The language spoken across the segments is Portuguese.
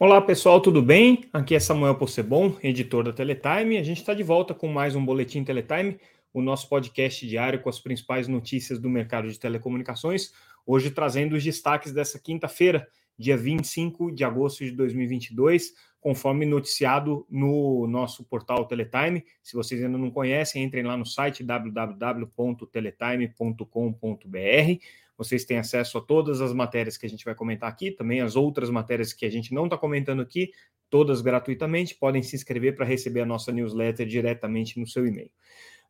Olá pessoal, tudo bem? Aqui é Samuel Possebon, editor da Teletime. A gente está de volta com mais um Boletim Teletime, o nosso podcast diário com as principais notícias do mercado de telecomunicações. Hoje trazendo os destaques dessa quinta-feira, dia 25 de agosto de 2022, conforme noticiado no nosso portal Teletime. Se vocês ainda não conhecem, entrem lá no site www.teletime.com.br vocês têm acesso a todas as matérias que a gente vai comentar aqui, também as outras matérias que a gente não está comentando aqui, todas gratuitamente. Podem se inscrever para receber a nossa newsletter diretamente no seu e-mail.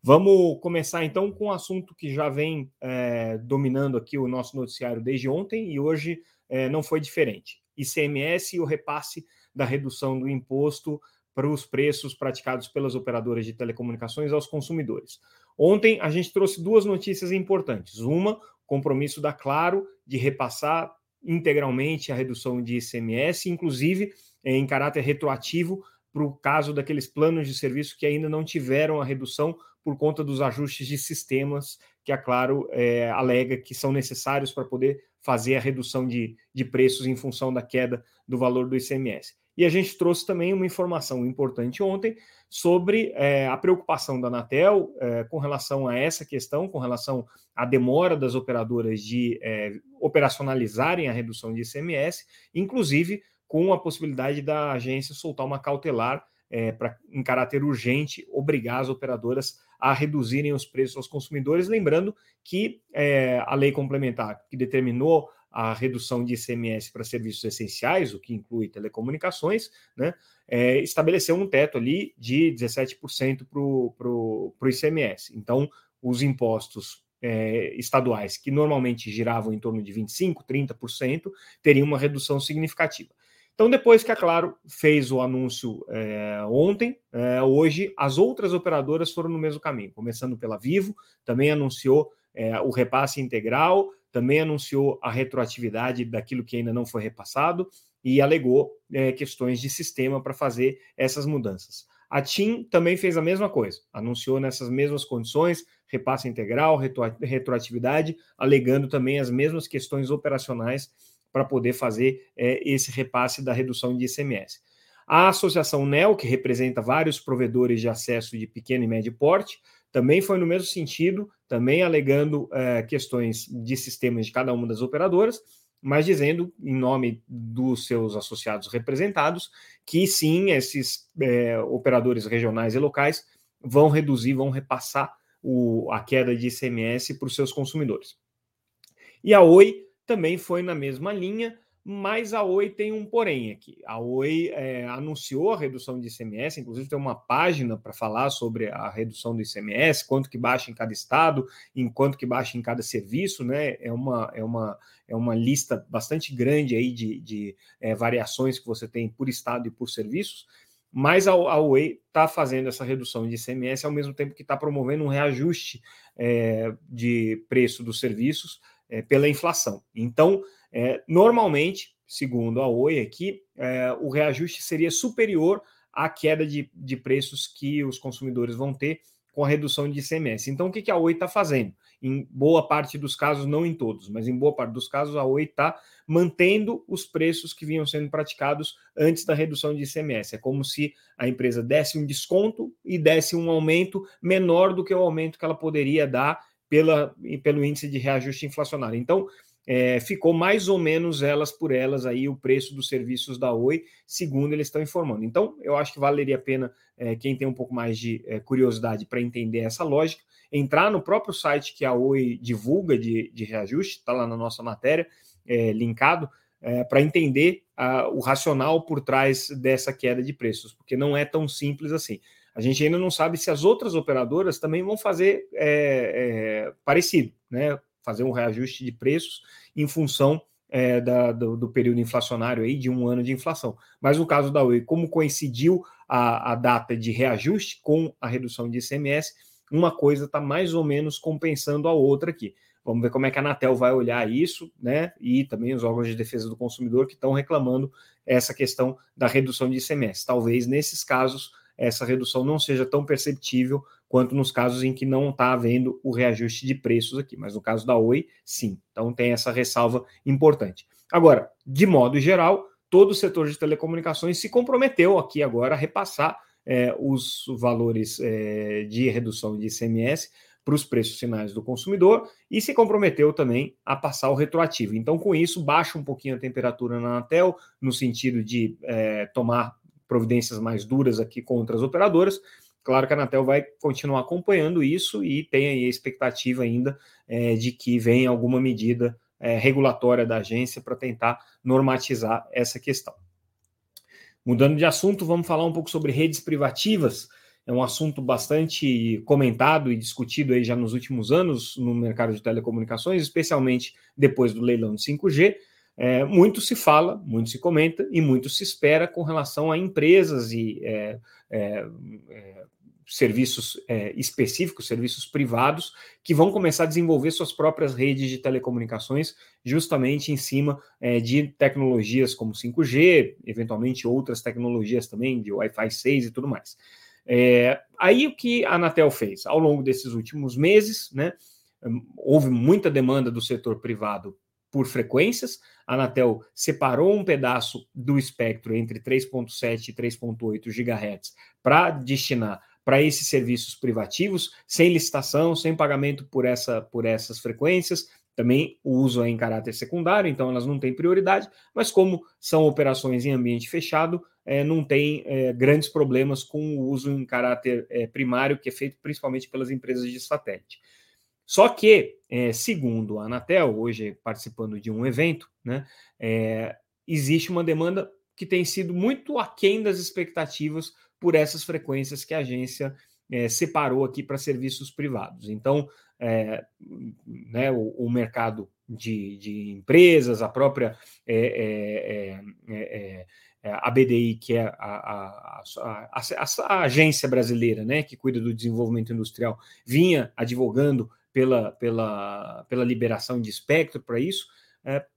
Vamos começar então com um assunto que já vem é, dominando aqui o nosso noticiário desde ontem e hoje é, não foi diferente. ICMS e o repasse da redução do imposto para os preços praticados pelas operadoras de telecomunicações aos consumidores. Ontem a gente trouxe duas notícias importantes. Uma, compromisso da Claro de repassar integralmente a redução de ICMS, inclusive eh, em caráter retroativo para o caso daqueles planos de serviço que ainda não tiveram a redução por conta dos ajustes de sistemas que a Claro é, alega que são necessários para poder fazer a redução de, de preços em função da queda do valor do ICMS. E a gente trouxe também uma informação importante ontem sobre é, a preocupação da Anatel é, com relação a essa questão, com relação à demora das operadoras de é, operacionalizarem a redução de ICMS, inclusive com a possibilidade da agência soltar uma cautelar é, pra, em caráter urgente, obrigar as operadoras a reduzirem os preços aos consumidores. Lembrando que é, a lei complementar que determinou a redução de ICMS para serviços essenciais, o que inclui telecomunicações, né, é, estabeleceu um teto ali de 17% para o ICMS. Então, os impostos é, estaduais, que normalmente giravam em torno de 25%, 30%, teriam uma redução significativa. Então, depois que a Claro fez o anúncio é, ontem, é, hoje as outras operadoras foram no mesmo caminho, começando pela Vivo, também anunciou é, o repasse integral, também anunciou a retroatividade daquilo que ainda não foi repassado e alegou é, questões de sistema para fazer essas mudanças. A TIM também fez a mesma coisa, anunciou nessas mesmas condições, repasse integral, retroatividade, alegando também as mesmas questões operacionais para poder fazer é, esse repasse da redução de ICMS. A associação NEL, que representa vários provedores de acesso de pequeno e médio porte, também foi no mesmo sentido, também alegando é, questões de sistemas de cada uma das operadoras, mas dizendo, em nome dos seus associados representados, que sim, esses é, operadores regionais e locais vão reduzir, vão repassar o, a queda de ICMS para os seus consumidores. E a Oi também foi na mesma linha, mas a Oi tem um porém aqui. A Oi é, anunciou a redução de ICMS, inclusive tem uma página para falar sobre a redução do ICMS, quanto que baixa em cada estado, em quanto que baixa em cada serviço, né? É uma, é uma, é uma lista bastante grande aí de, de é, variações que você tem por estado e por serviços. Mas a, a Oi está fazendo essa redução de ICMS ao mesmo tempo que está promovendo um reajuste é, de preço dos serviços é, pela inflação. Então, é, normalmente, segundo a Oi aqui, é, o reajuste seria superior à queda de, de preços que os consumidores vão ter com a redução de ICMS. Então, o que, que a Oi está fazendo? Em boa parte dos casos, não em todos, mas em boa parte dos casos, a Oi está mantendo os preços que vinham sendo praticados antes da redução de ICMS. É como se a empresa desse um desconto e desse um aumento menor do que o aumento que ela poderia dar pela, pelo índice de reajuste inflacionário. Então, é, ficou mais ou menos elas por elas aí o preço dos serviços da Oi, segundo eles estão informando. Então, eu acho que valeria a pena é, quem tem um pouco mais de é, curiosidade para entender essa lógica, entrar no próprio site que a Oi divulga de, de reajuste, está lá na nossa matéria, é, linkado, é, para entender a, o racional por trás dessa queda de preços, porque não é tão simples assim. A gente ainda não sabe se as outras operadoras também vão fazer é, parecido, né? Fazer um reajuste de preços em função é, da, do, do, período inflacionário aí, de um ano de inflação. Mas no caso da Oi, como coincidiu a, a data de reajuste com a redução de ICMS, uma coisa está mais ou menos compensando a outra aqui. Vamos ver como é que a Anatel vai olhar isso, né? E também os órgãos de defesa do consumidor que estão reclamando essa questão da redução de ICMS. Talvez nesses casos essa redução não seja tão perceptível quanto nos casos em que não está havendo o reajuste de preços aqui. Mas no caso da Oi, sim. Então tem essa ressalva importante. Agora, de modo geral, todo o setor de telecomunicações se comprometeu aqui agora a repassar é, os valores é, de redução de ICMS para os preços finais do consumidor e se comprometeu também a passar o retroativo. Então, com isso, baixa um pouquinho a temperatura na Anatel, no sentido de é, tomar providências mais duras aqui contra as operadoras. Claro que a Anatel vai continuar acompanhando isso e tem aí a expectativa ainda é, de que venha alguma medida é, regulatória da agência para tentar normatizar essa questão. Mudando de assunto, vamos falar um pouco sobre redes privativas. É um assunto bastante comentado e discutido aí já nos últimos anos no mercado de telecomunicações, especialmente depois do leilão de 5G. É, muito se fala, muito se comenta e muito se espera com relação a empresas e é, é, é serviços é, específicos, serviços privados, que vão começar a desenvolver suas próprias redes de telecomunicações, justamente em cima é, de tecnologias como 5G, eventualmente outras tecnologias também, de Wi-Fi 6 e tudo mais. É, aí o que a Anatel fez? Ao longo desses últimos meses, né, houve muita demanda do setor privado por frequências. A Anatel separou um pedaço do espectro entre 3.7 e 3.8 GHz para destinar para esses serviços privativos, sem licitação, sem pagamento por, essa, por essas frequências. Também o uso é em caráter secundário, então elas não têm prioridade, mas como são operações em ambiente fechado, é, não tem é, grandes problemas com o uso em caráter é, primário, que é feito principalmente pelas empresas de satélite. Só que, é, segundo a Anatel, hoje participando de um evento, né, é, existe uma demanda que tem sido muito aquém das expectativas por essas frequências que a agência é, separou aqui para serviços privados. Então, é, né, o, o, mercado de, de, empresas, a própria é, a BDI, que é a, a, a, a, agência brasileira né, que cuida do desenvolvimento industrial, vinha advogando pela, pela, pela liberação de espectro para isso,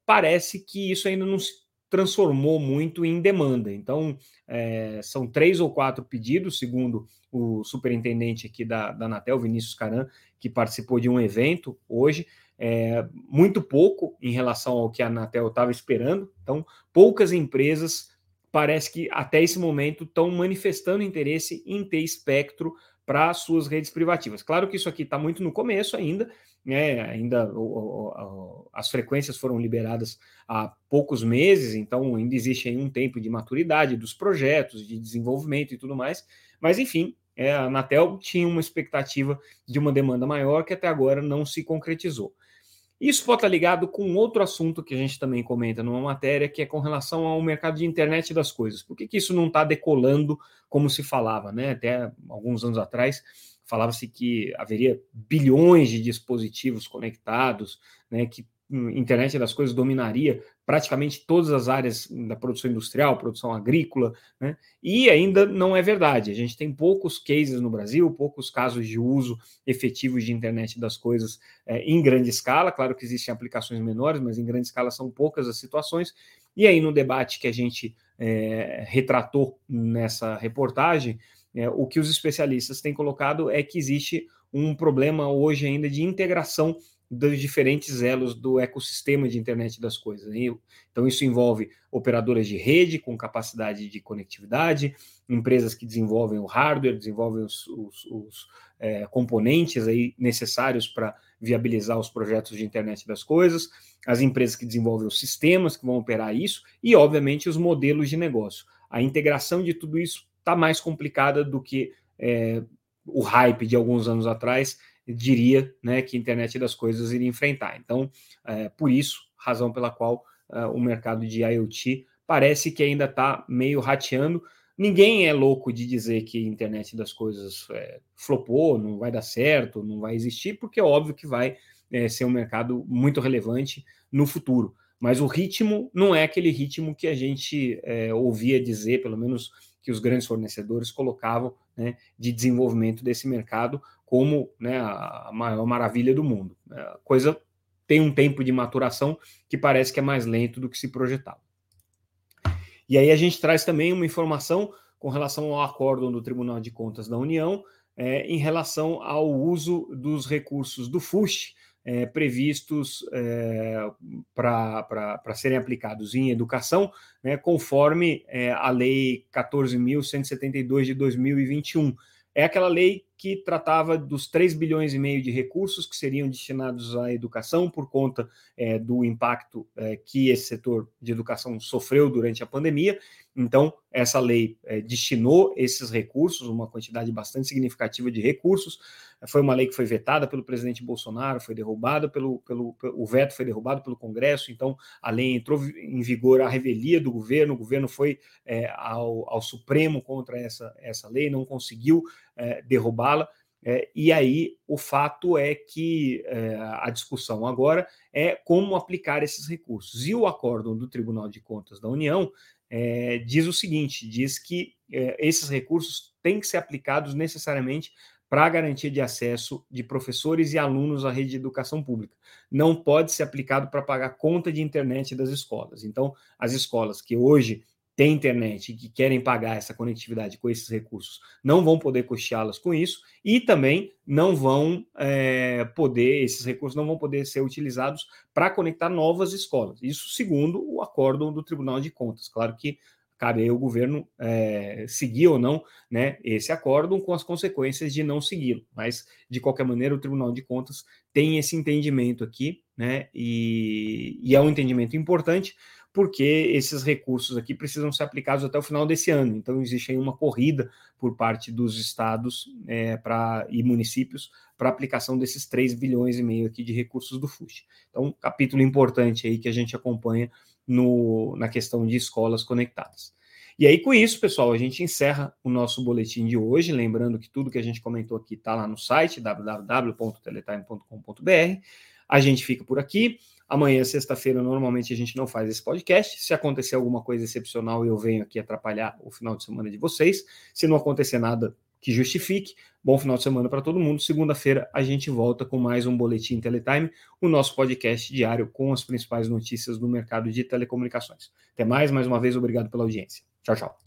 parece que isso ainda não se transformou muito em demanda. Então, é, são três ou quatro pedidos, segundo o superintendente aqui da, da Anatel, Vinícius Caran, que participou de um evento hoje, é, muito pouco em relação ao que a Anatel estava esperando. Então, poucas empresas, parece que até esse momento, estão manifestando interesse em ter espectro para suas redes privativas. Claro que isso aqui está muito no começo ainda, né? Ainda o, o, as frequências foram liberadas há poucos meses, então ainda existe aí um tempo de maturidade dos projetos, de desenvolvimento e tudo mais. Mas enfim, é, a Anatel tinha uma expectativa de uma demanda maior que até agora não se concretizou. Isso pode estar ligado com outro assunto que a gente também comenta numa matéria, que é com relação ao mercado de internet das coisas. Por que, que isso não está decolando como se falava, né? Até alguns anos atrás falava-se que haveria bilhões de dispositivos conectados, né? Que internet das coisas dominaria praticamente todas as áreas da produção industrial, produção agrícola, né? E ainda não é verdade. A gente tem poucos cases no Brasil, poucos casos de uso efetivo de internet das coisas é, em grande escala. Claro que existem aplicações menores, mas em grande escala são poucas as situações. E aí, no debate que a gente é, retratou nessa reportagem, é, o que os especialistas têm colocado é que existe um problema hoje ainda de integração dos diferentes elos do ecossistema de internet das coisas. Então, isso envolve operadoras de rede com capacidade de conectividade, empresas que desenvolvem o hardware, desenvolvem os, os, os é, componentes aí necessários para viabilizar os projetos de internet das coisas, as empresas que desenvolvem os sistemas que vão operar isso e, obviamente, os modelos de negócio. A integração de tudo isso está mais complicada do que é, o hype de alguns anos atrás diria né, que a internet das coisas iria enfrentar. Então, é, por isso, razão pela qual é, o mercado de IoT parece que ainda está meio rateando. Ninguém é louco de dizer que a internet das coisas é, flopou, não vai dar certo, não vai existir, porque é óbvio que vai é, ser um mercado muito relevante no futuro. Mas o ritmo não é aquele ritmo que a gente é, ouvia dizer, pelo menos que os grandes fornecedores colocavam né, de desenvolvimento desse mercado como né, a maior maravilha do mundo. A coisa tem um tempo de maturação que parece que é mais lento do que se projetava. E aí a gente traz também uma informação com relação ao acórdão do Tribunal de Contas da União é, em relação ao uso dos recursos do FUST é, previstos é, para serem aplicados em educação, né, conforme é, a Lei 14.172 de 2021. É aquela lei que tratava dos 3 bilhões e meio de recursos que seriam destinados à educação por conta é, do impacto é, que esse setor de educação sofreu durante a pandemia. Então, essa lei é, destinou esses recursos, uma quantidade bastante significativa de recursos. Foi uma lei que foi vetada pelo presidente Bolsonaro, foi derrubada pelo, pelo, pelo o veto foi derrubado pelo Congresso, então a lei entrou em vigor à revelia do governo, o governo foi é, ao, ao Supremo contra essa, essa lei, não conseguiu é, derrubá-la. É, e aí o fato é que é, a discussão agora é como aplicar esses recursos. E o acórdão do Tribunal de Contas da União é, diz o seguinte: diz que é, esses recursos têm que ser aplicados necessariamente para a garantia de acesso de professores e alunos à rede de educação pública. Não pode ser aplicado para pagar conta de internet das escolas. Então, as escolas que hoje têm internet e que querem pagar essa conectividade com esses recursos não vão poder custeá-las com isso e também não vão é, poder, esses recursos não vão poder ser utilizados para conectar novas escolas. Isso segundo o acordo do Tribunal de Contas. Claro que cabe aí ao governo é, seguir ou não né, esse acordo com as consequências de não segui-lo. Mas, de qualquer maneira, o Tribunal de Contas tem esse entendimento aqui, né, e, e é um entendimento importante, porque esses recursos aqui precisam ser aplicados até o final desse ano. Então, existe aí uma corrida por parte dos estados é, pra, e municípios para aplicação desses 3 bilhões e meio aqui de recursos do FUSH. Então, capítulo importante aí que a gente acompanha no, na questão de escolas conectadas. E aí, com isso, pessoal, a gente encerra o nosso boletim de hoje. Lembrando que tudo que a gente comentou aqui está lá no site www.teletime.com.br. A gente fica por aqui. Amanhã, sexta-feira, normalmente a gente não faz esse podcast. Se acontecer alguma coisa excepcional, eu venho aqui atrapalhar o final de semana de vocês. Se não acontecer nada que justifique, bom final de semana para todo mundo. Segunda-feira a gente volta com mais um Boletim Teletime, o nosso podcast diário com as principais notícias do mercado de telecomunicações. Até mais, mais uma vez, obrigado pela audiência. Tchau, tchau.